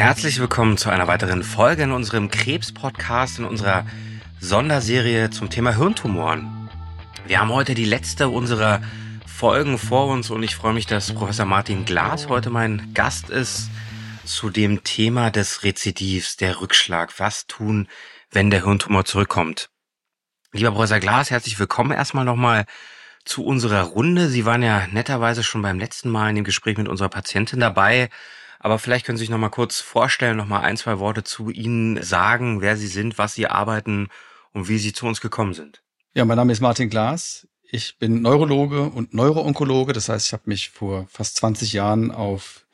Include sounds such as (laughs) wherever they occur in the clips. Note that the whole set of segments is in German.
Herzlich willkommen zu einer weiteren Folge in unserem Krebs-Podcast, in unserer Sonderserie zum Thema Hirntumoren. Wir haben heute die letzte unserer Folgen vor uns und ich freue mich, dass Professor Martin Glas heute mein Gast ist zu dem Thema des Rezidivs, der Rückschlag. Was tun, wenn der Hirntumor zurückkommt? Lieber Professor Glas, herzlich willkommen erstmal nochmal zu unserer Runde. Sie waren ja netterweise schon beim letzten Mal in dem Gespräch mit unserer Patientin dabei. Aber vielleicht können Sie sich noch mal kurz vorstellen, noch mal ein, zwei Worte zu Ihnen sagen, wer Sie sind, was Sie arbeiten und wie Sie zu uns gekommen sind. Ja, mein Name ist Martin Glas. Ich bin Neurologe und Neuroonkologe. Das heißt, ich habe mich vor fast 20 Jahren auf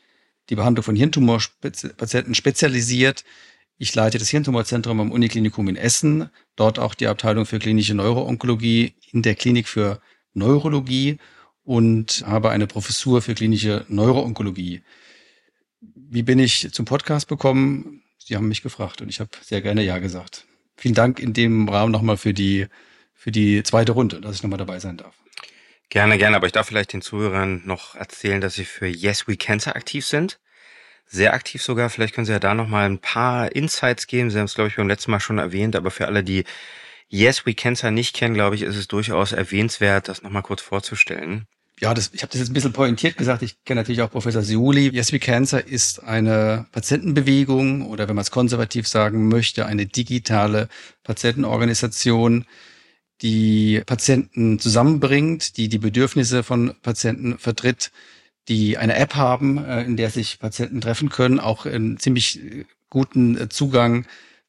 die Behandlung von Hirntumorpatienten spezialisiert. Ich leite das Hirntumorzentrum am Uniklinikum in Essen, dort auch die Abteilung für klinische Neuroonkologie in der Klinik für Neurologie und habe eine Professur für klinische Neuroonkologie. Wie bin ich zum Podcast bekommen? Sie haben mich gefragt und ich habe sehr gerne Ja gesagt. Vielen Dank in dem Rahmen nochmal für die, für die zweite Runde, dass ich nochmal dabei sein darf. Gerne, gerne, aber ich darf vielleicht den Zuhörern noch erzählen, dass Sie für Yes We Cancer aktiv sind. Sehr aktiv sogar. Vielleicht können Sie ja da nochmal ein paar Insights geben. Sie haben es, glaube ich, beim letzten Mal schon erwähnt, aber für alle, die Yes We Cancer nicht kennen, glaube ich, ist es durchaus erwähnenswert, das nochmal kurz vorzustellen. Ja, das, ich habe das jetzt ein bisschen pointiert gesagt. Ich kenne natürlich auch Professor Siuli. Yes We Cancer ist eine Patientenbewegung oder wenn man es konservativ sagen möchte, eine digitale Patientenorganisation, die Patienten zusammenbringt, die die Bedürfnisse von Patienten vertritt, die eine App haben, äh, in der sich Patienten treffen können, auch einen ziemlich guten Zugang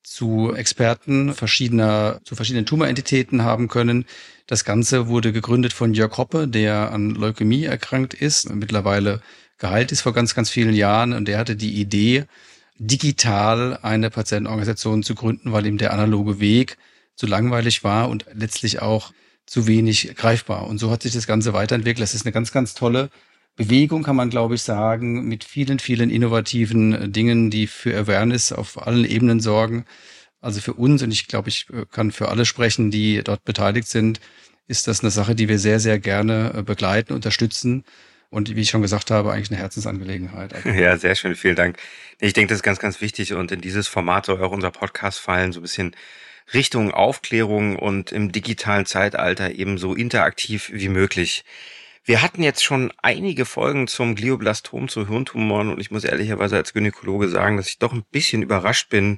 zu Experten verschiedener, zu verschiedenen Tumorentitäten haben können. Das Ganze wurde gegründet von Jörg Hoppe, der an Leukämie erkrankt ist, mittlerweile geheilt ist vor ganz, ganz vielen Jahren. Und der hatte die Idee, digital eine Patientenorganisation zu gründen, weil ihm der analoge Weg zu langweilig war und letztlich auch zu wenig greifbar. Und so hat sich das Ganze weiterentwickelt. Das ist eine ganz, ganz tolle Bewegung, kann man, glaube ich, sagen, mit vielen, vielen innovativen äh, Dingen, die für Awareness auf allen Ebenen sorgen. Also für uns, und ich glaube, ich äh, kann für alle sprechen, die dort beteiligt sind, ist das eine Sache, die wir sehr, sehr gerne äh, begleiten, unterstützen. Und wie ich schon gesagt habe, eigentlich eine Herzensangelegenheit. (laughs) Ja, sehr schön, vielen Dank. Ich denke, das ist ganz, ganz wichtig und in dieses Format soll auch unser Podcast fallen, so ein bisschen Richtung Aufklärung und im digitalen Zeitalter eben so interaktiv wie möglich. Wir hatten jetzt schon einige Folgen zum Glioblastom, zu Hirntumoren und ich muss ehrlicherweise als Gynäkologe sagen, dass ich doch ein bisschen überrascht bin,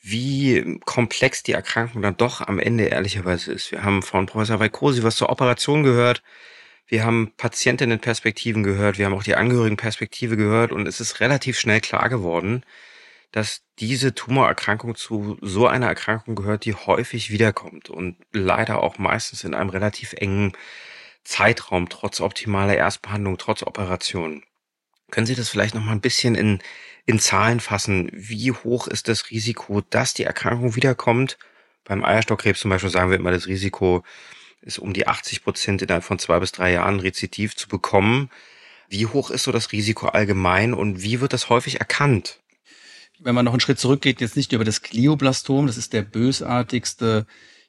wie komplex die Erkrankung dann doch am Ende ehrlicherweise ist. Wir haben von Professor Vaikosi was zur Operation gehört. Wir haben Patientinnenperspektiven gehört. Wir haben auch die Angehörigenperspektive gehört und es ist relativ schnell klar geworden, dass diese Tumorerkrankung zu so einer Erkrankung gehört, die häufig wiederkommt und leider auch meistens in einem relativ engen Zeitraum, trotz optimaler Erstbehandlung, trotz Operation. Können Sie das vielleicht noch mal ein bisschen in, in Zahlen fassen? Wie hoch ist das Risiko, dass die Erkrankung wiederkommt? Beim Eierstockkrebs zum Beispiel sagen wir immer, das Risiko ist um die 80 Prozent innerhalb von zwei bis drei Jahren Rezidiv zu bekommen. Wie hoch ist so das Risiko allgemein und wie wird das häufig erkannt? Wenn man noch einen Schritt zurückgeht, jetzt nicht über das Glioblastom, das ist der bösartigste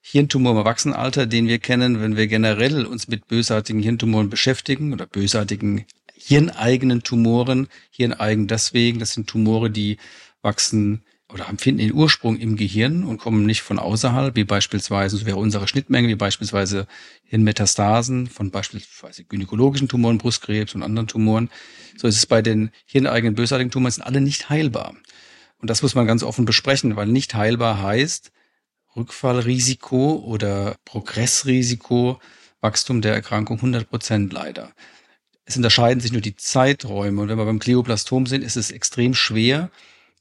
Hirntumor im Erwachsenenalter, den wir kennen, wenn wir generell uns mit bösartigen Hirntumoren beschäftigen oder bösartigen hirneigenen Tumoren. Hirneigen deswegen, das sind Tumore, die wachsen oder finden den Ursprung im Gehirn und kommen nicht von außerhalb, wie beispielsweise, so wäre unsere Schnittmenge, wie beispielsweise Hirnmetastasen von beispielsweise gynäkologischen Tumoren, Brustkrebs und anderen Tumoren. So ist es bei den hirneigenen bösartigen Tumoren, sind alle nicht heilbar. Und das muss man ganz offen besprechen, weil nicht heilbar heißt, Rückfallrisiko oder Progressrisiko, Wachstum der Erkrankung 100 Prozent leider. Es unterscheiden sich nur die Zeiträume. Und wenn wir beim Glioblastom sind, ist es extrem schwer,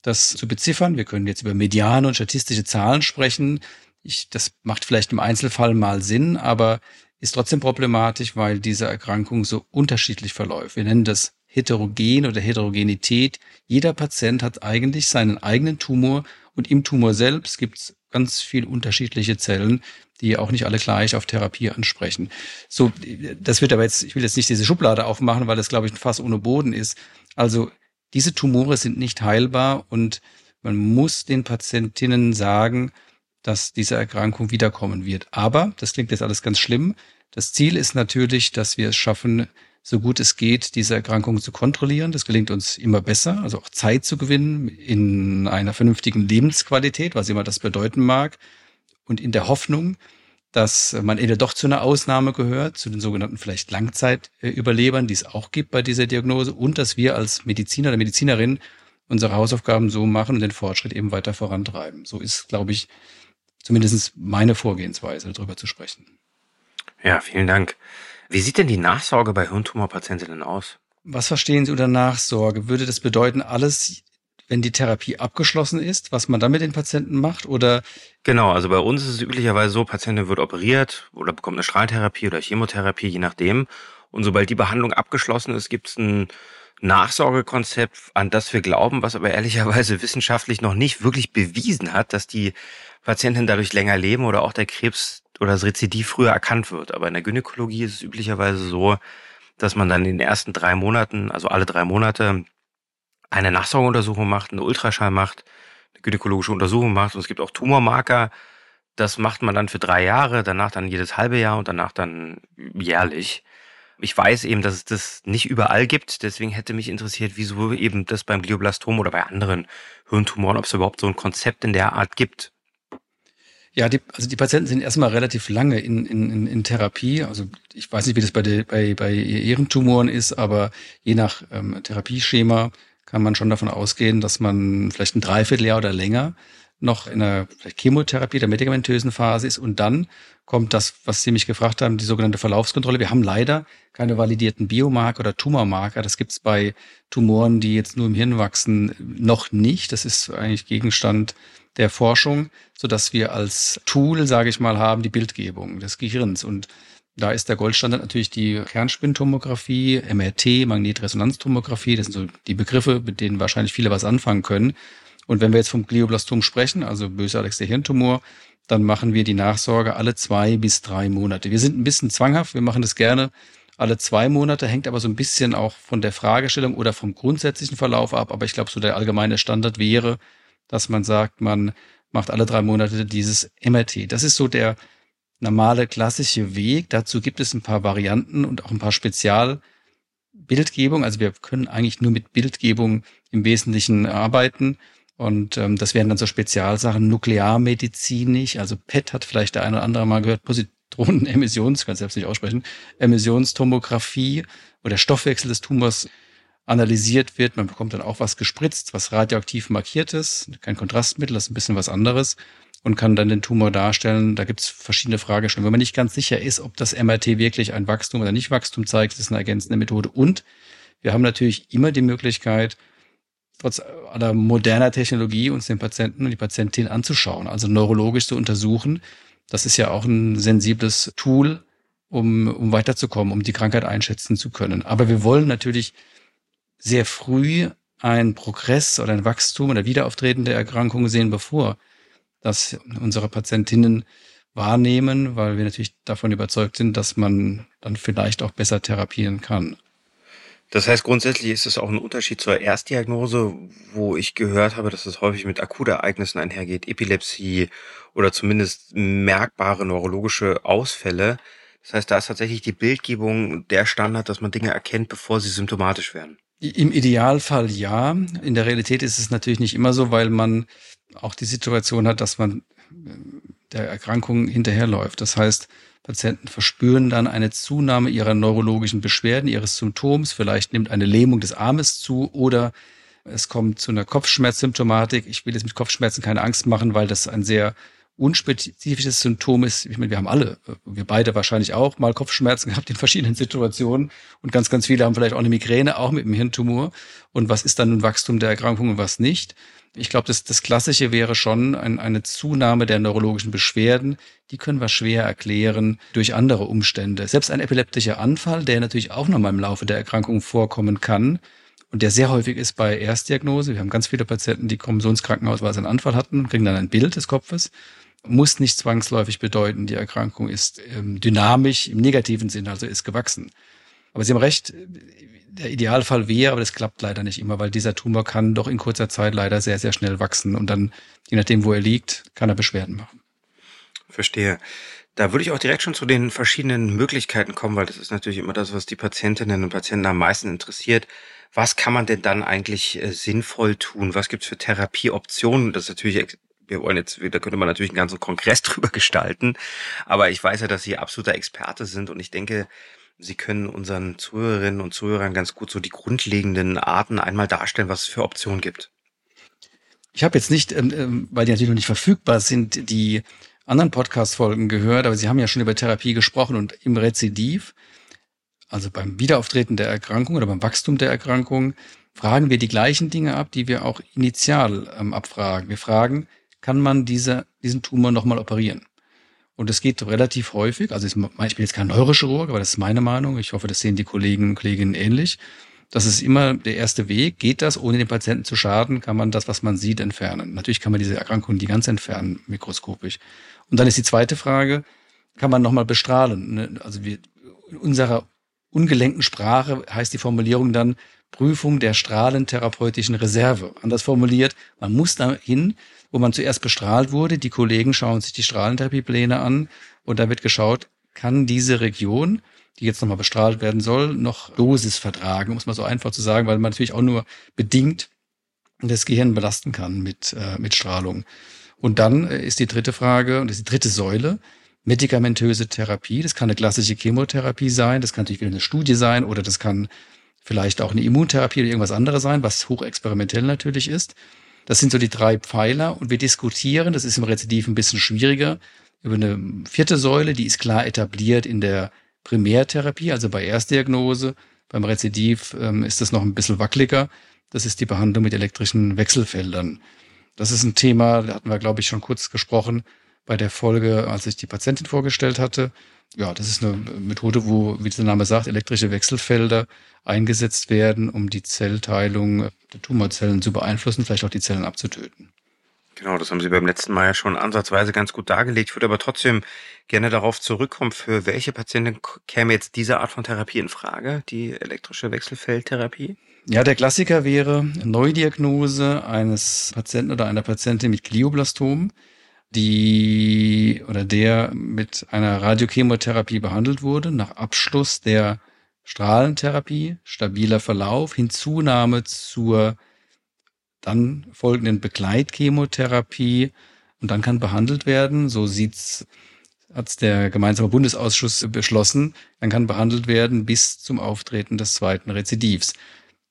das zu beziffern. Wir können jetzt über mediane und statistische Zahlen sprechen. Ich, das macht vielleicht im Einzelfall mal Sinn, aber ist trotzdem problematisch, weil diese Erkrankung so unterschiedlich verläuft. Wir nennen das Heterogen oder Heterogenität. Jeder Patient hat eigentlich seinen eigenen Tumor und im Tumor selbst gibt es ganz viel unterschiedliche Zellen, die auch nicht alle gleich auf Therapie ansprechen. So, das wird aber jetzt, ich will jetzt nicht diese Schublade aufmachen, weil das, glaube ich, ein Fass ohne Boden ist. Also, diese Tumore sind nicht heilbar und man muss den Patientinnen sagen, dass diese Erkrankung wiederkommen wird. Aber, das klingt jetzt alles ganz schlimm, das Ziel ist natürlich, dass wir es schaffen, so gut es geht, diese Erkrankung zu kontrollieren. Das gelingt uns immer besser, also auch Zeit zu gewinnen in einer vernünftigen Lebensqualität, was immer das bedeuten mag. Und in der Hoffnung, dass man entweder doch zu einer Ausnahme gehört, zu den sogenannten vielleicht Langzeitüberlebern, die es auch gibt bei dieser Diagnose, und dass wir als Mediziner oder Medizinerin unsere Hausaufgaben so machen und den Fortschritt eben weiter vorantreiben. So ist, glaube ich, zumindest meine Vorgehensweise, darüber zu sprechen. Ja, vielen Dank. Wie sieht denn die Nachsorge bei Hirntumorpatientinnen aus? Was verstehen Sie unter Nachsorge? Würde das bedeuten, alles, wenn die Therapie abgeschlossen ist, was man dann mit den Patienten macht? Oder genau, also bei uns ist es üblicherweise so, Patientin wird operiert oder bekommt eine Strahltherapie oder Chemotherapie, je nachdem. Und sobald die Behandlung abgeschlossen ist, gibt es ein Nachsorgekonzept, an das wir glauben, was aber ehrlicherweise (laughs) wissenschaftlich noch nicht wirklich bewiesen hat, dass die Patienten dadurch länger leben oder auch der Krebs oder das Rezidiv früher erkannt wird. Aber in der Gynäkologie ist es üblicherweise so, dass man dann in den ersten drei Monaten, also alle drei Monate, eine Nachsorgeuntersuchung macht, eine Ultraschall macht, eine gynäkologische Untersuchung macht und es gibt auch Tumormarker. Das macht man dann für drei Jahre, danach dann jedes halbe Jahr und danach dann jährlich. Ich weiß eben, dass es das nicht überall gibt, deswegen hätte mich interessiert, wieso eben das beim Glioblastom oder bei anderen Hirntumoren, ob es überhaupt so ein Konzept in der Art gibt. Ja, die, also die Patienten sind erstmal relativ lange in, in, in Therapie. Also ich weiß nicht, wie das bei, der, bei, bei ihren Tumoren ist, aber je nach ähm, Therapieschema kann man schon davon ausgehen, dass man vielleicht ein Dreivierteljahr oder länger noch in einer Chemotherapie der medikamentösen Phase ist und dann kommt das, was Sie mich gefragt haben, die sogenannte Verlaufskontrolle. Wir haben leider keine validierten Biomarker oder Tumormarker. Das gibt es bei Tumoren, die jetzt nur im Hirn wachsen, noch nicht. Das ist eigentlich Gegenstand der Forschung, so dass wir als Tool, sage ich mal, haben die Bildgebung des Gehirns und da ist der Goldstandard natürlich die Kernspintomographie, MRT, Magnetresonanztomographie. Das sind so die Begriffe, mit denen wahrscheinlich viele was anfangen können. Und wenn wir jetzt vom Glioblastom sprechen, also bösartigster Hirntumor, dann machen wir die Nachsorge alle zwei bis drei Monate. Wir sind ein bisschen zwanghaft, wir machen das gerne alle zwei Monate, hängt aber so ein bisschen auch von der Fragestellung oder vom grundsätzlichen Verlauf ab. Aber ich glaube, so der allgemeine Standard wäre, dass man sagt, man macht alle drei Monate dieses MRT. Das ist so der normale klassische Weg. Dazu gibt es ein paar Varianten und auch ein paar Spezialbildgebungen. Also wir können eigentlich nur mit Bildgebung im Wesentlichen arbeiten. Und ähm, das wären dann so Spezialsachen, nuklearmedizinisch, also PET hat vielleicht der eine oder andere mal gehört, Positronenemissions, (laughs) kann selbst nicht aussprechen, Emissionstomographie, wo der Stoffwechsel des Tumors analysiert wird. Man bekommt dann auch was gespritzt, was radioaktiv markiert ist, kein Kontrastmittel, das ist ein bisschen was anderes und kann dann den Tumor darstellen. Da gibt es verschiedene Fragestellungen. Wenn man nicht ganz sicher ist, ob das MRT wirklich ein Wachstum oder nicht Wachstum zeigt, ist eine ergänzende Methode. Und wir haben natürlich immer die Möglichkeit, trotz aller moderner Technologie uns den Patienten und die Patientin anzuschauen, also neurologisch zu untersuchen. Das ist ja auch ein sensibles Tool, um, um weiterzukommen, um die Krankheit einschätzen zu können. Aber wir wollen natürlich sehr früh ein Progress oder ein Wachstum oder Wiederauftreten der Erkrankung sehen, bevor das unsere Patientinnen wahrnehmen, weil wir natürlich davon überzeugt sind, dass man dann vielleicht auch besser therapieren kann. Das heißt, grundsätzlich ist es auch ein Unterschied zur Erstdiagnose, wo ich gehört habe, dass es häufig mit Akutereignissen einhergeht, Epilepsie oder zumindest merkbare neurologische Ausfälle. Das heißt, da ist tatsächlich die Bildgebung der Standard, dass man Dinge erkennt, bevor sie symptomatisch werden. Im Idealfall ja. In der Realität ist es natürlich nicht immer so, weil man auch die Situation hat, dass man äh, der Erkrankung hinterherläuft. Das heißt, Patienten verspüren dann eine Zunahme ihrer neurologischen Beschwerden, ihres Symptoms. Vielleicht nimmt eine Lähmung des Armes zu oder es kommt zu einer Kopfschmerzsymptomatik. Ich will jetzt mit Kopfschmerzen keine Angst machen, weil das ein sehr unspezifisches Symptom ist. Ich meine, wir haben alle, wir beide wahrscheinlich auch mal Kopfschmerzen (laughs) gehabt in verschiedenen Situationen und ganz, ganz viele haben vielleicht auch eine Migräne, auch mit dem Hirntumor. Und was ist dann ein Wachstum der Erkrankung und was nicht? Ich glaube, das, das Klassische wäre schon ein, eine Zunahme der neurologischen Beschwerden. Die können wir schwer erklären durch andere Umstände. Selbst ein epileptischer Anfall, der natürlich auch nochmal im Laufe der Erkrankung vorkommen kann, und der sehr häufig ist bei Erstdiagnose. Wir haben ganz viele Patienten, die kommen so ins Krankenhaus, weil sie einen Anfall hatten, kriegen dann ein Bild des Kopfes muss nicht zwangsläufig bedeuten, die Erkrankung ist ähm, dynamisch im negativen Sinn, also ist gewachsen. Aber Sie haben recht, der Idealfall wäre, aber das klappt leider nicht immer, weil dieser Tumor kann doch in kurzer Zeit leider sehr, sehr schnell wachsen und dann, je nachdem, wo er liegt, kann er Beschwerden machen. Verstehe. Da würde ich auch direkt schon zu den verschiedenen Möglichkeiten kommen, weil das ist natürlich immer das, was die Patientinnen und Patienten am meisten interessiert. Was kann man denn dann eigentlich äh, sinnvoll tun? Was gibt's für Therapieoptionen? Das ist natürlich, wir wollen jetzt, da könnte man natürlich einen ganzen Kongress (laughs) drüber gestalten, aber ich weiß ja, dass Sie absoluter Experte sind und ich denke, Sie können unseren Zuhörerinnen und Zuhörern ganz gut so die grundlegenden Arten einmal darstellen, was es für Optionen gibt. Ich habe jetzt nicht, ähm, ähm weil die natürlich noch nicht verfügbar sind, die anderen Podcast-Folgen gehört, aber Sie haben ja schon über Therapie gesprochen und im Rezidiv, also beim Wiederauftreten der Erkrankung oder beim Wachstum der Erkrankung, fragen wir die gleichen Dinge ab, die wir auch initial ähm, abfragen. Wir fragen, kann man diese, diesen Tumor nochmal operieren? Und es geht relativ häufig, also ich bin jetzt kein Neurochirurg, aber das ist meine Meinung. Ich hoffe, das sehen die Kollegen und Kolleginnen ähnlich. Das ist immer der erste Weg. Geht das, ohne den Patienten zu schaden, kann man das, was man sieht, entfernen. Natürlich kann man diese Erkrankung die ganz entfernen, mikroskopisch. Und dann ist die zweite Frage, kann man nochmal bestrahlen? Ne? Also wir, in unserer ungelenkten Sprache heißt die Formulierung dann Prüfung der strahlentherapeutischen Reserve. Anders formuliert, man muss dahin, wo man zuerst bestrahlt wurde. Die Kollegen schauen sich die Strahlentherapiepläne an und da wird geschaut, kann diese Region, die jetzt nochmal bestrahlt werden soll, noch Dosis vertragen, um es mal so einfach zu sagen, weil man natürlich auch nur bedingt das Gehirn belasten kann mit, äh, mit Strahlung. Und dann äh, ist die dritte Frage, und ist die dritte Säule, medikamentöse Therapie. Das kann eine klassische Chemotherapie sein, das kann natürlich wieder eine Studie sein oder das kann vielleicht auch eine Immuntherapie oder irgendwas anderes sein, was hochexperimentell natürlich ist. Das sind so die drei Pfeiler und wir diskutieren, das ist im Rezidiv ein bisschen schwieriger, über eine vierte Säule, die ist klar etabliert in der Primärtherapie, also bei Erstdiagnose. Beim Rezidiv ähm, ist das noch ein bisschen wackeliger. Das ist die Behandlung mit elektrischen Wechselfeldern. Das ist ein Thema, da hatten wir, glaube ich, schon kurz gesprochen bei der Folge, als ich die Patientin vorgestellt hatte. Ja, das ist eine Methode, wo, wie der Name sagt, elektrische Wechselfelder eingesetzt werden, um die Zellteilung der Tumorzellen zu beeinflussen, vielleicht auch die Zellen abzutöten. Genau, das haben Sie beim letzten Mal ja schon ansatzweise ganz gut dargelegt. Ich würde aber trotzdem gerne darauf zurückkommen, für welche Patienten käme jetzt diese Art von Therapie in Frage, die elektrische Wechselfeldtherapie? Ja, der Klassiker wäre Neudiagnose eines Patienten oder einer Patientin mit Glioblastom, die oder der mit einer Radiochemotherapie behandelt wurde, nach Abschluss der Strahlentherapie, stabiler Verlauf, Hinzunahme zur dann folgenden Begleitchemotherapie und dann kann behandelt werden. So sieht's hat's der gemeinsame Bundesausschuss beschlossen. Dann kann behandelt werden bis zum Auftreten des zweiten Rezidivs.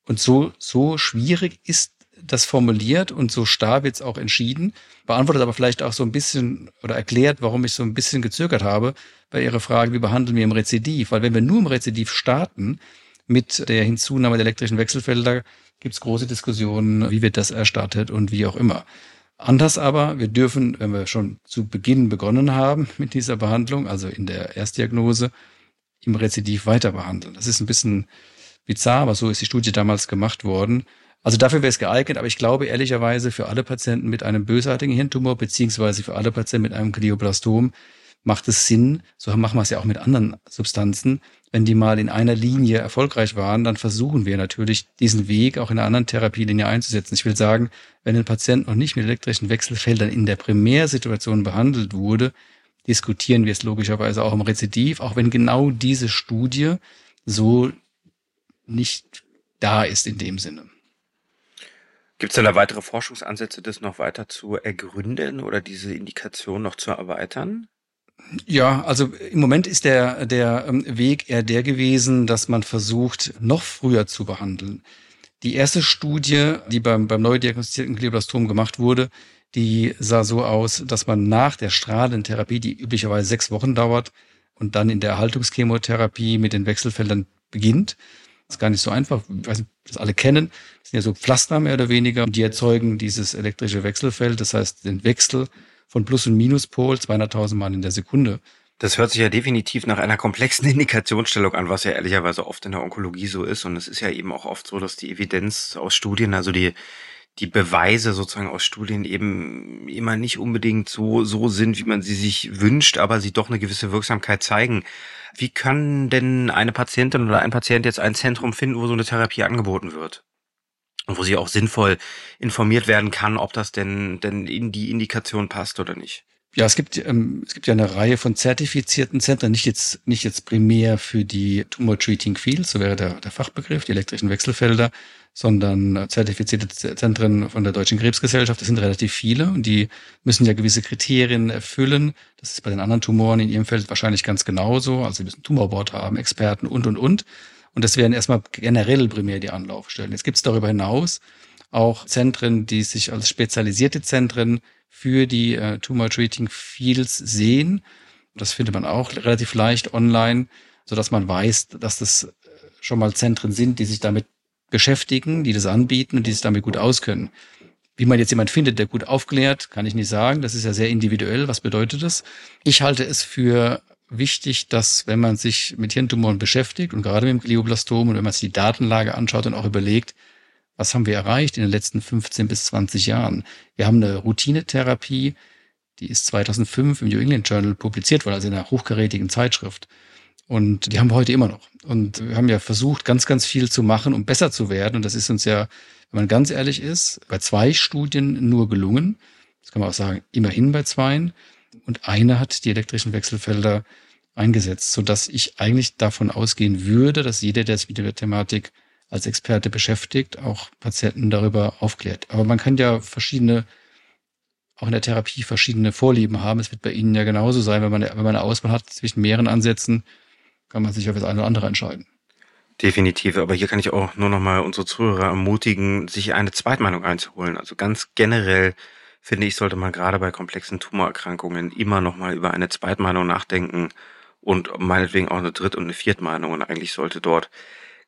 Und so, so schwierig ist das formuliert und so starr wird es auch entschieden, beantwortet aber vielleicht auch so ein bisschen oder erklärt, warum ich so ein bisschen gezögert habe bei Ihrer Frage, wie behandeln wir im Rezidiv? Weil wenn wir nur im Rezidiv starten mit der Hinzunahme der elektrischen Wechselfelder, gibt es große Diskussionen, wie wird das erstattet und wie auch immer. Anders aber, wir dürfen, wenn wir schon zu Beginn begonnen haben mit dieser Behandlung, also in der Erstdiagnose, im Rezidiv weiter behandeln. Das ist ein bisschen bizarr, aber so ist die Studie damals gemacht worden. Also dafür wäre es geeignet, aber ich glaube ehrlicherweise für alle Patienten mit einem bösartigen Hirntumor beziehungsweise für alle Patienten mit einem Glioblastom macht es Sinn, so machen wir es ja auch mit anderen Substanzen, wenn die mal in einer Linie erfolgreich waren, dann versuchen wir natürlich diesen Weg auch in einer anderen Therapielinie einzusetzen. Ich will sagen, wenn ein Patient noch nicht mit elektrischen Wechselfeldern in der Primärsituation behandelt wurde, diskutieren wir es logischerweise auch im Rezidiv, auch wenn genau diese Studie so nicht da ist in dem Sinne. Gibt es da weitere Forschungsansätze, das noch weiter zu ergründen oder diese Indikation noch zu erweitern? Ja, also im Moment ist der, der ähm, Weg eher der gewesen, dass man versucht, noch früher zu behandeln. Die erste Studie, die beim, beim neu diagnostizierten Glioblastom gemacht wurde, die sah so aus, dass man nach der Strahlentherapie, die üblicherweise sechs Wochen dauert, und dann in der Erhaltungschemotherapie mit den Wechselfeldern beginnt. Das ist gar nicht so einfach. Ich weiß nicht, das alle kennen. Das sind ja so Pflaster mehr oder weniger. Die erzeugen dieses elektrische Wechselfeld, das heißt den Wechsel von Plus- und Minuspol 200.000 Mal in der Sekunde. Das hört sich ja definitiv nach einer komplexen (laughs) Indikationsstellung an, was ja ehrlicherweise oft in der Onkologie so ist. Und es ist ja eben auch oft so, dass die Evidenz aus Studien, also die, die Beweise sozusagen aus Studien eben immer nicht unbedingt so, so sind, wie man sie sich wünscht, aber sie doch eine gewisse Wirksamkeit zeigen. Wie kann denn eine Patientin oder ein Patient jetzt ein Zentrum finden, wo so eine Therapie angeboten wird? und wo sie auch sinnvoll informiert werden kann, ob das denn, denn in die Indikation passt oder nicht. Ja, es gibt, ähm, es gibt ja eine Reihe von zertifizierten Zentren, nicht jetzt, nicht jetzt primär für die Tumor Treating Fields, so wäre der, der Fachbegriff, die elektrischen Wechselfelder, sondern äh, zertifizierte Zentren von der Deutschen Krebsgesellschaft. Das sind relativ viele und die müssen ja gewisse Kriterien erfüllen. Das ist bei den anderen Tumoren in ihrem Feld wahrscheinlich ganz genauso. Also sie müssen Tumorboard haben, Experten und, und, und. Und das wären erstmal generell primär die Anlaufstellen. Jetzt gibt es darüber hinaus auch Zentren, die sich als spezialisierte Zentren für die äh, Tumor Treating Fields sehen. Das findet man auch relativ leicht online, so dass man weiß, dass das äh, schon mal Zentren sind, die sich damit beschäftigen, die das anbieten und die sich damit gut auskennen. Wie man jetzt jemand findet, der gut aufklärt, kann ich nicht sagen. Das ist ja sehr individuell. Was bedeutet das? Ich halte es für wichtig, dass wenn man sich mit Hirntumoren beschäftigt und gerade mit dem Glioblastom und wenn man sich die Datenlage anschaut und auch überlegt, was haben wir erreicht in den letzten 15 bis 20 Jahren? Wir haben eine Routinetherapie, die ist 2005 im New England Journal publiziert worden, also in einer hochkarätigen Zeitschrift. Und die haben wir heute immer noch. Und wir haben ja versucht, ganz, ganz viel zu machen, um besser zu werden. Und das ist uns ja, wenn man ganz ehrlich ist, bei zwei Studien nur gelungen. Das kann man auch sagen, immerhin bei zweien. Und eine hat die elektrischen Wechselfelder eingesetzt, sodass ich eigentlich davon ausgehen würde, dass jeder, der sich mit der Thematik als Experte beschäftigt, auch Patienten darüber aufklärt. Aber man kann ja verschiedene, auch in der Therapie verschiedene Vorlieben haben. Es wird bei Ihnen ja genauso sein, wenn man, wenn man eine Auswahl hat zwischen mehreren Ansätzen, kann man sich auf das eine oder andere entscheiden. Definitiv, aber hier kann ich auch nur noch mal unsere Zuhörer ermutigen, sich eine Zweitmeinung einzuholen. Also ganz generell finde ich, sollte man gerade bei komplexen Tumorerkrankungen immer noch mal über eine Zweitmeinung nachdenken und meinetwegen auch eine Dritt- und eine Viertmeinung. Und eigentlich sollte dort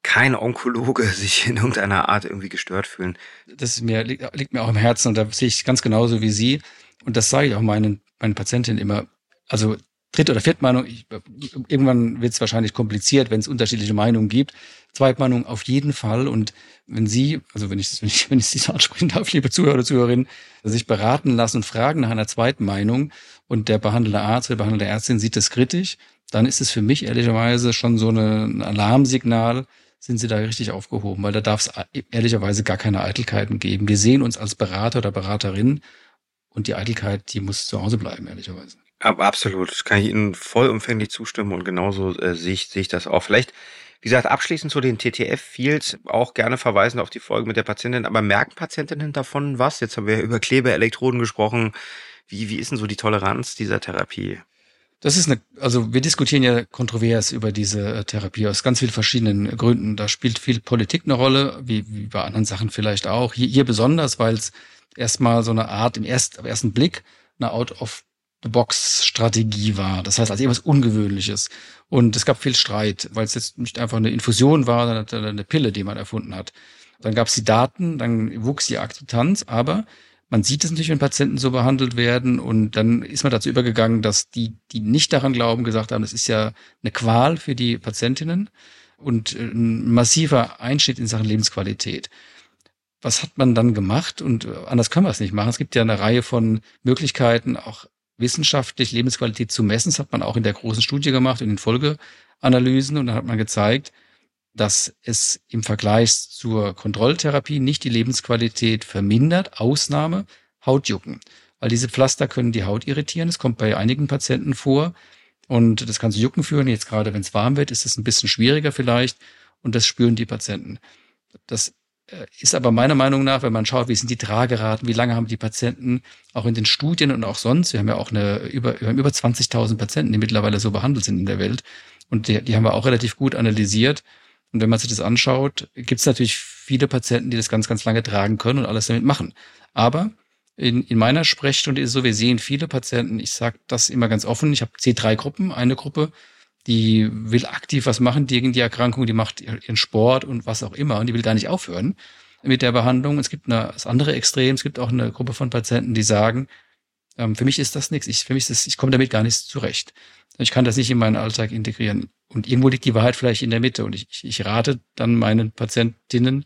kein Onkologe (laughs) sich in irgendeiner Art irgendwie gestört fühlen. Das mir, liegt, liegt mir auch im Herzen und da sehe ich ganz genauso wie Sie. Und das sage ich auch meinen, meinen Patientinnen immer. Also Dritte- oder Viertmeinung, ich, irgendwann wird es wahrscheinlich kompliziert, wenn es unterschiedliche Meinungen gibt. Zweitmeinung auf jeden Fall. Und wenn Sie, also wenn ich, wenn ich, wenn ich Sie so ansprechen darf, liebe Zuhörer oder Zuhörerinnen, sich beraten lassen und fragen nach einer Zweitmeinung und der behandelnde Arzt oder behandelnde Ärztin sieht das kritisch, dann ist es für mich ehrlicherweise schon so ein Alarmsignal, sind sie da richtig aufgehoben, weil da darf es ehrlicherweise gar keine Eitelkeiten geben. Wir sehen uns als Berater oder Beraterin und die Eitelkeit, die muss zu Hause bleiben, ehrlicherweise. Aber absolut, das kann ich Ihnen vollumfänglich zustimmen und genauso äh, sehe ich, sehe ich das auch. Vielleicht, wie gesagt, abschließend zu den TTF-Fields auch gerne verweisen auf die Folge mit der Patientin, aber merken Patientinnen davon was? Jetzt haben wir über Klebeelektroden gesprochen. Wie, wie ist denn so die Toleranz dieser Therapie? Das ist eine, also wir diskutieren ja kontrovers über diese äh, Therapie aus ganz vielen verschiedenen Gründen. Da spielt viel Politik eine Rolle, wie, wie bei anderen Sachen vielleicht auch. Hier, hier besonders, weil es erstmal so eine Art im erst, auf ersten Blick eine Out-of-the-Box-Strategie war. Das heißt, als irgendwas Ungewöhnliches. Und es gab viel Streit, weil es jetzt nicht einfach eine Infusion war, sondern eine Pille, die man erfunden hat. Dann gab es die Daten, dann wuchs die Akzeptanz, aber man sieht es natürlich, wenn Patienten so behandelt werden und dann ist man dazu übergegangen, dass die, die nicht daran glauben, gesagt haben, das ist ja eine Qual für die Patientinnen und äh, ein massiver Einschnitt in Sachen Lebensqualität. Was hat man dann gemacht? Und äh, anders können wir es nicht machen. Es gibt ja eine Reihe von Möglichkeiten, auch wissenschaftlich Lebensqualität zu messen. Das hat man auch in der großen Studie gemacht, in den Folgeanalysen. Und dann hat man gezeigt, dass es im Vergleich zur Kontrolltherapie nicht die Lebensqualität vermindert. Ausnahme Hautjucken. Weil diese Pflaster können die Haut irritieren. Es kommt bei einigen Patienten vor. Und das kann zu Jucken führen. Jetzt gerade, wenn es warm wird, ist es ein bisschen schwieriger vielleicht. Und das spüren die Patienten. Das äh, ist aber meiner Meinung nach, wenn man schaut, wie sind die Trageraten, wie lange haben die Patienten auch in den Studien und auch sonst, wir haben ja auch eine, über, wir haben über 20.000 Patienten, die mittlerweile so behandelt sind in der Welt. Und die, die haben wir auch relativ gut analysiert. Und wenn man sich das anschaut, gibt es natürlich viele Patienten, die das ganz, ganz lange tragen können und alles damit machen. Aber in, in meiner Sprechstunde ist es so, wir sehen viele Patienten, ich sage das immer ganz offen, ich habe C3-Gruppen, eine Gruppe, die will aktiv was machen gegen die Erkrankung, die macht ihren Sport und was auch immer und die will gar nicht aufhören mit der Behandlung. Es gibt eine, das andere Extrem, es gibt auch eine Gruppe von Patienten, die sagen, ähm, für mich ist das nichts, ich, für ich komme damit gar nicht zurecht. Ich kann das nicht in meinen Alltag integrieren. Und irgendwo liegt die Wahrheit vielleicht in der Mitte. Und ich, ich rate dann meinen Patientinnen,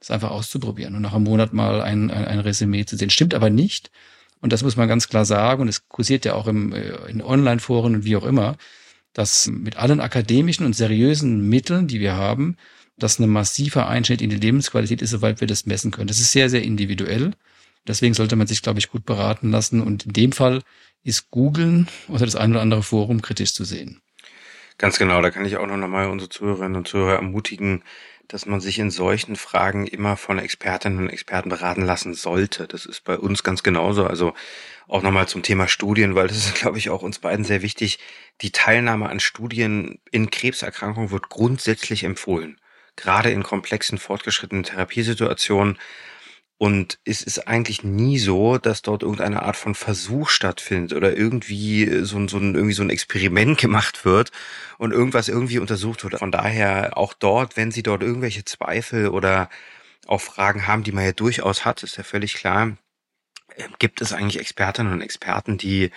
das einfach auszuprobieren und nach einem Monat mal ein, ein, ein Resümee zu sehen. Stimmt aber nicht. Und das muss man ganz klar sagen. Und es kursiert ja auch im, äh, in Online-Foren und wie auch immer, dass mit allen akademischen und seriösen Mitteln, die wir haben, dass eine massiver Einschnitt in die Lebensqualität ist, soweit wir das messen können. Das ist sehr, sehr individuell. Deswegen sollte man sich, glaube ich, gut beraten lassen. Und in dem Fall ist Googlen oder das ein oder andere Forum kritisch zu sehen. Ganz genau, da kann ich auch noch mal unsere Zuhörerinnen und Zuhörer ermutigen, dass man sich in solchen Fragen immer von Expertinnen und Experten beraten lassen sollte. Das ist bei uns ganz genauso. Also auch nochmal zum Thema Studien, weil das ist, glaube ich, auch uns beiden sehr wichtig. Die Teilnahme an Studien in Krebserkrankungen wird grundsätzlich empfohlen. Gerade in komplexen, fortgeschrittenen Therapiesituationen und es ist eigentlich nie so, dass dort irgendeine Art von Versuch stattfindet oder irgendwie so ein, so ein, irgendwie so ein Experiment (laughs) gemacht wird und irgendwas irgendwie untersucht wird. Von daher auch dort, wenn Sie dort irgendwelche Zweifel oder auch Fragen haben, die man ja durchaus hat, ist ja völlig klar, äh, gibt es eigentlich Expertinnen und Experten, die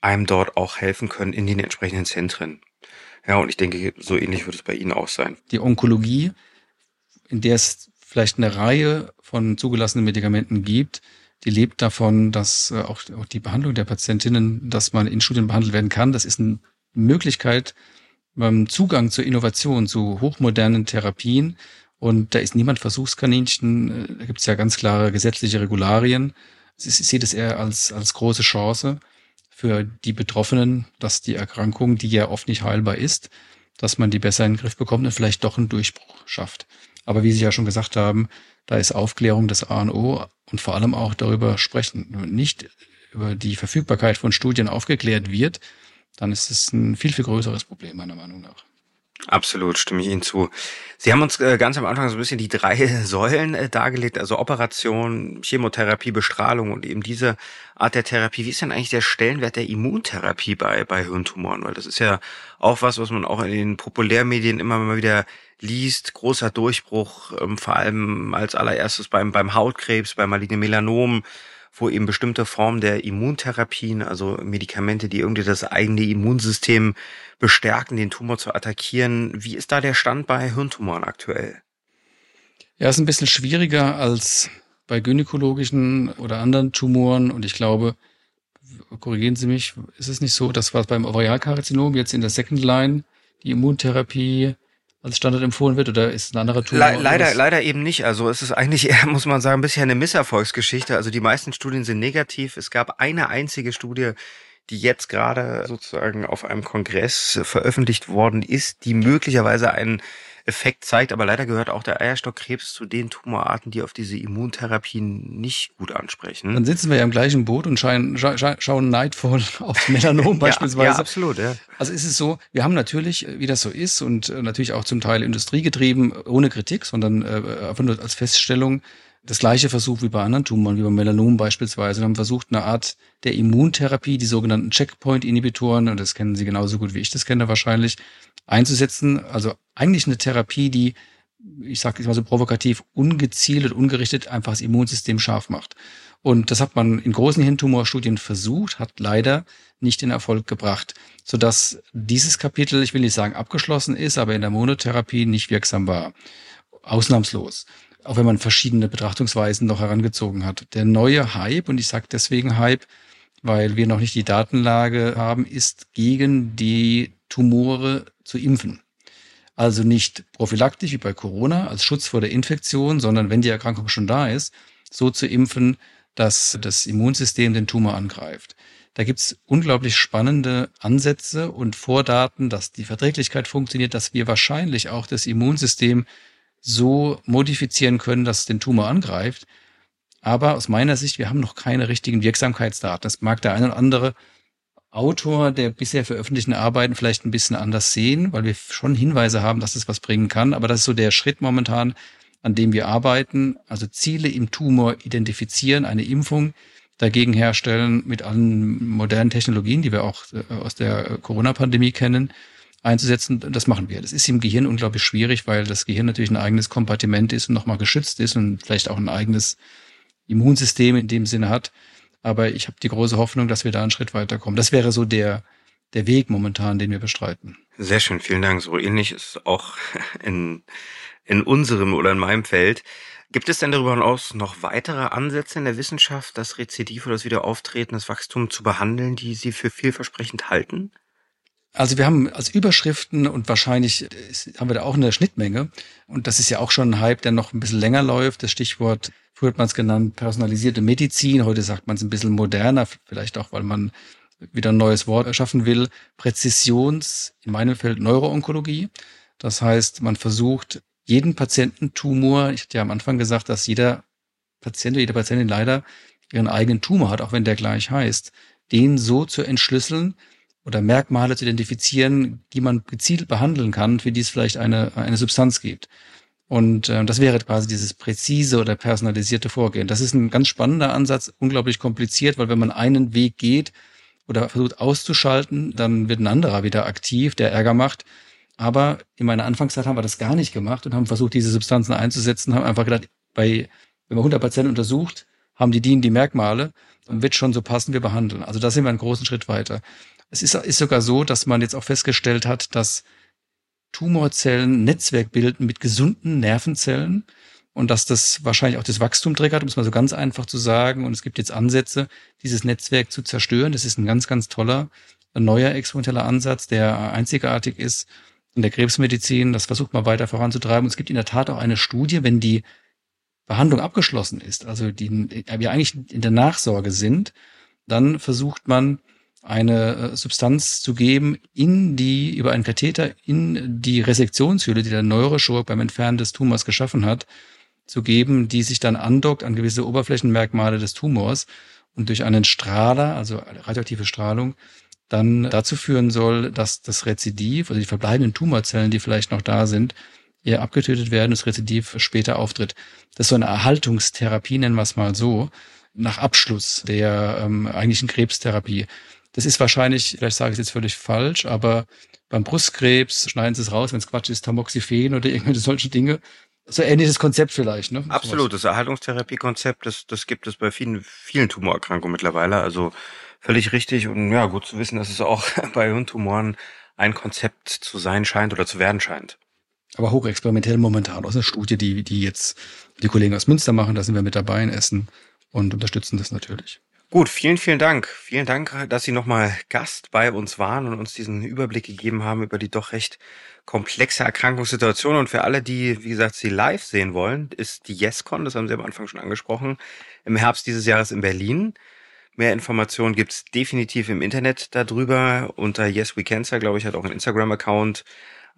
einem dort auch helfen können in den entsprechenden Zentren. Ja, und ich denke, so ähnlich wird es bei Ihnen auch sein. Die Onkologie, in der es vielleicht eine Reihe von zugelassenen Medikamenten gibt, die lebt davon, dass äh, auch, auch die Behandlung der Patientinnen, dass man in Studien behandelt werden kann. Das ist eine Möglichkeit, beim Zugang zur Innovation, zu hochmodernen Therapien. Und da ist niemand Versuchskaninchen. Äh, da gibt es ja ganz klare gesetzliche Regularien. Ich sehe das eher als, als große Chance für die Betroffenen, dass die Erkrankung, die ja oft nicht heilbar ist, dass man die besser in den Griff bekommt und vielleicht doch einen Durchbruch schafft. Aber wie Sie ja schon gesagt haben, da ist Aufklärung das A und O und vor allem auch darüber sprechen. Wenn nicht über die Verfügbarkeit von Studien aufgeklärt wird, dann ist es ein viel, viel größeres Problem meiner Meinung nach. Absolut, stimme ich Ihnen zu. Sie haben uns äh, ganz am Anfang so ein bisschen die drei (laughs) Säulen äh, dargelegt, also Operation, Chemotherapie, Bestrahlung und eben diese Art der Therapie. Wie ist denn eigentlich der Stellenwert der Immuntherapie bei, bei Hirntumoren? Weil das ist ja auch was, was man auch in den Populärmedien immer mal wieder liest, großer Durchbruch, ähm, vor allem als allererstes beim, beim Hautkrebs, beim malignen Melanom, wo eben bestimmte Formen der Immuntherapien, also Medikamente, die irgendwie das eigene Immunsystem bestärken, den Tumor zu attackieren. Wie ist da der Stand bei Hirntumoren aktuell? Ja, ist ein bisschen schwieriger als bei gynäkologischen oder anderen Tumoren und ich glaube, korrigieren Sie mich, ist es nicht so, dass was beim Ovarialkarzinom jetzt in der Second Line die Immuntherapie als Standard empfohlen wird oder ist ein anderer Tumor? Le leider, leider eben nicht. Also es ist eigentlich (laughs) eher, muss man sagen, bisher eine Misserfolgsgeschichte. Also die meisten Studien sind negativ. Es gab eine einzige Studie, die jetzt gerade sozusagen auf einem Kongress veröffentlicht worden ist, die möglicherweise einen Effekt zeigt. Aber leider gehört auch der Eierstockkrebs zu den Tumorarten, die auf diese Immuntherapien nicht gut ansprechen. Dann sitzen wir ja im gleichen Boot und scheinen, scha schauen neidvoll (laughs) auf Melanom (laughs) beispielsweise. ja, absolut. Ja. Also ist es so, wir haben natürlich, wie das so ist und äh, natürlich auch zum Teil industriegetrieben, ohne Kritik, sondern äh, einfach nur als Feststellung, das gleiche Versuch wie bei anderen Tumoren, wie bei Melanom beispielsweise. Wir haben versucht, eine Art der Immuntherapie, die sogenannten Checkpoint-Inhibitoren, und das kennen Sie genauso gut wie ich das kenne wahrscheinlich, einzusetzen. Also eigentlich eine Therapie, die, ich sage jetzt mal so provokativ, ungezielt und ungerichtet einfach das Immunsystem scharf macht. Und das hat man in großen Hirntumorstudien versucht, hat leider nicht in Erfolg gebracht, sodass dieses Kapitel, ich will nicht sagen abgeschlossen ist, aber in der Monotherapie nicht wirksam war. Ausnahmslos. Auch wenn man verschiedene Betrachtungsweisen noch herangezogen hat. Der neue Hype, und ich sage deswegen Hype, weil wir noch nicht die Datenlage haben, ist gegen die Tumore zu impfen. Also nicht prophylaktisch wie bei Corona als Schutz vor der Infektion, sondern wenn die Erkrankung schon da ist, so zu impfen, dass das Immunsystem den Tumor angreift. Da gibt's unglaublich spannende Ansätze und Vordaten, dass die Verträglichkeit funktioniert, dass wir wahrscheinlich auch das Immunsystem so modifizieren können, dass es den Tumor angreift. Aber aus meiner Sicht, wir haben noch keine richtigen Wirksamkeitsdaten. Das mag der eine oder andere Autor der bisher veröffentlichten Arbeiten vielleicht ein bisschen anders sehen, weil wir schon Hinweise haben, dass es was bringen kann. Aber das ist so der Schritt momentan, an dem wir arbeiten. Also Ziele im Tumor identifizieren, eine Impfung dagegen herstellen mit allen modernen Technologien, die wir auch äh, aus der Corona-Pandemie kennen, einzusetzen. Das machen wir. Das ist im Gehirn unglaublich schwierig, weil das Gehirn natürlich ein eigenes Kompartiment ist und nochmal geschützt ist und vielleicht auch ein eigenes Immunsystem in dem Sinne hat. Aber ich habe die große Hoffnung, dass wir da einen Schritt weiterkommen. Das wäre so der, der Weg momentan, den wir bestreiten. Sehr schön, vielen Dank. So ähnlich ist auch (laughs) in, in unserem oder in meinem Feld. Gibt es denn darüber hinaus noch weitere Ansätze in der Wissenschaft, das Rezidiv oder das Wiederauftreten, das Wachstum zu behandeln, die Sie für vielversprechend halten? Also wir haben als Überschriften und wahrscheinlich haben wir da auch eine Schnittmenge. Und das ist ja auch schon ein Hype, der noch ein bisschen länger läuft. Das Stichwort früher hat man es genannt, personalisierte Medizin, heute sagt man es ein bisschen moderner, vielleicht auch, weil man wieder ein neues Wort erschaffen will, Präzisions, in meinem Feld Neuroonkologie. Das heißt, man versucht, jeden Patiententumor, ich hatte ja am Anfang gesagt, dass jeder Patient oder jede Patientin leider ihren eigenen Tumor hat, auch wenn der gleich heißt, den so zu entschlüsseln oder Merkmale zu identifizieren, die man gezielt behandeln kann, für die es vielleicht eine, eine Substanz gibt. Und äh, das wäre quasi dieses präzise oder personalisierte Vorgehen. Das ist ein ganz spannender Ansatz, unglaublich kompliziert, weil wenn man einen Weg geht oder versucht auszuschalten, dann wird ein anderer wieder aktiv, der Ärger macht. Aber in meiner Anfangszeit haben wir das gar nicht gemacht und haben versucht, diese Substanzen einzusetzen, haben einfach gedacht, bei, wenn man 100 Patienten untersucht, haben die dienen die Merkmale und wird schon so passen, wir behandeln. Also da sind wir einen großen Schritt weiter. Es ist, ist sogar so, dass man jetzt auch festgestellt hat, dass Tumorzellen Netzwerk bilden mit gesunden Nervenzellen und dass das wahrscheinlich auch das Wachstum triggert, um es mal so ganz einfach zu sagen. Und es gibt jetzt Ansätze, dieses Netzwerk zu zerstören. Das ist ein ganz, ganz toller, neuer experimenteller Ansatz, der einzigartig ist in der Krebsmedizin. Das versucht man weiter voranzutreiben. Und es gibt in der Tat auch eine Studie, wenn die Behandlung abgeschlossen ist, also die wir eigentlich in der Nachsorge sind, dann versucht man eine äh, Substanz zu geben in die, über einen Katheter in die Resektionshöhle, die der Neurochirurg beim Entfernen des Tumors geschaffen hat, zu geben, die sich dann andockt an gewisse Oberflächenmerkmale des Tumors und durch einen Strahler, also radioaktive Strahlung, dann dazu führen soll, dass das Rezidiv, also die verbleibenden Tumorzellen, die vielleicht noch da sind, eher abgetötet werden, das Rezidiv später auftritt. Das ist so eine Erhaltungstherapie, nennen wir es mal so, nach Abschluss der ähm, eigentlichen Krebstherapie. Das ist wahrscheinlich, vielleicht sage ich es jetzt völlig falsch, aber beim Brustkrebs schneiden sie es raus, wenn es Quatsch ist, Tamoxifen oder irgendwelche solche Dinge. So ähnliches Konzept vielleicht, ne? Absolut, das Erhaltungstherapiekonzept, das, das gibt es bei vielen, vielen Tumorerkrankungen mittlerweile. Also völlig richtig und ja, gut zu wissen, dass es auch (laughs) bei Hirntumoren ein Konzept zu sein scheint oder zu werden scheint. Aber hochexperimentell momentan aus der Studie, die, die jetzt die Kollegen aus Münster machen, da sind wir mit dabei in Essen und unterstützen das natürlich. Gut, vielen, vielen Dank. Vielen Dank, dass Sie nochmal Gast bei uns waren und uns diesen Überblick gegeben haben über die doch recht komplexe Erkrankungssituation. Und für alle, die, wie gesagt, Sie live sehen wollen, ist die YesCon, das haben Sie am Anfang schon angesprochen, im Herbst dieses Jahres in Berlin. Mehr Informationen gibt's definitiv im Internet darüber. Unter Yes We Cancer, glaube ich, hat auch einen Instagram-Account.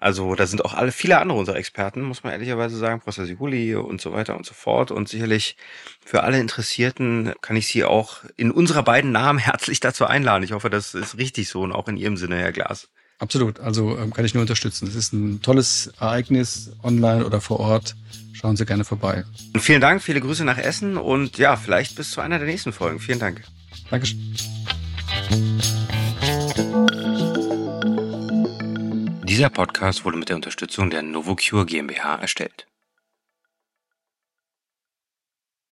Also da sind auch alle viele andere unserer Experten, muss man ehrlicherweise sagen, Professor Sihuli und so weiter und so fort. Und sicherlich für alle Interessierten kann ich Sie auch in unserer beiden Namen (laughs) herzlich dazu einladen. Ich hoffe, das ist richtig so und auch in Ihrem Sinne, Herr Glas. Absolut, also ähm, kann ich nur unterstützen. Es ist ein tolles Ereignis, online oder vor Ort. Schauen Sie gerne vorbei. Und vielen Dank, viele Grüße nach Essen und ja, vielleicht bis zu einer der nächsten Folgen. Vielen Dank. Dankeschön. Dieser Podcast wurde mit der Unterstützung der Novocure GmbH erstellt.